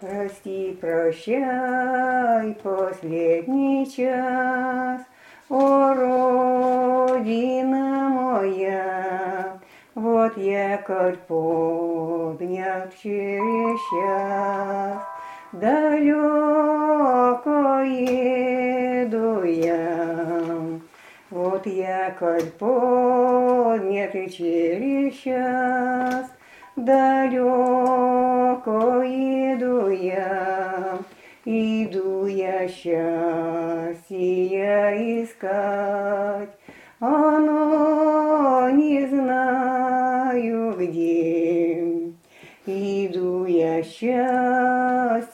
Прости, прощай, последний час, О, Родина моя, Вот якорь поднял через час, Далеко еду я, Вот якорь поднят и через час, Далеко еду я, иду я счастья искать, оно не знаю где. Иду я счастья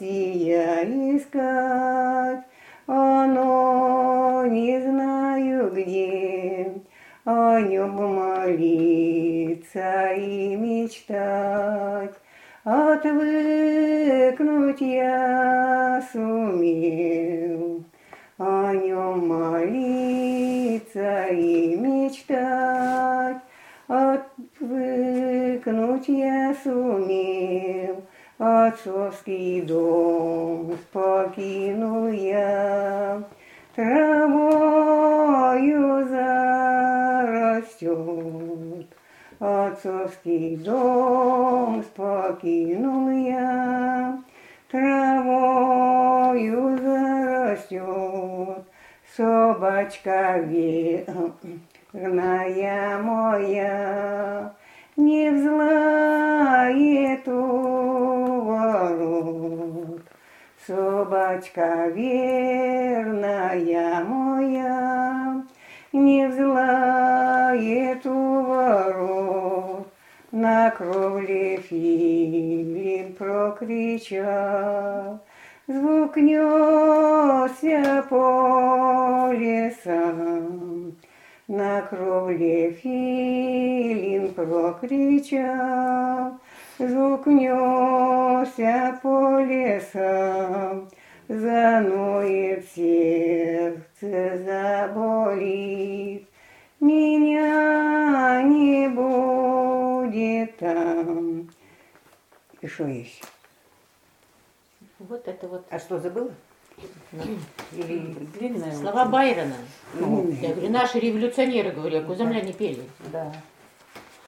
искать, оно не знаю где о нем молиться и мечтать. Отвыкнуть я сумел, о нем молиться и мечтать. Отвыкнуть я сумел, отцовский дом покинул я, травою Отцовский дом покинул я, травою зарастет. Собачка верная моя, не взлает у ворот. Собачка верная моя, не взлает у. Кровле филин прокричал, Звук несся по лесам. На кровле филин прокричал, Звук несся по лесам, Заноет сердце, заболит, Меня не будет там. И что есть? Вот это вот А что, забыла? Или длинная? слова Байрона. Ну, Я говорю, наши революционеры, говорю, а куземляне пели. Да.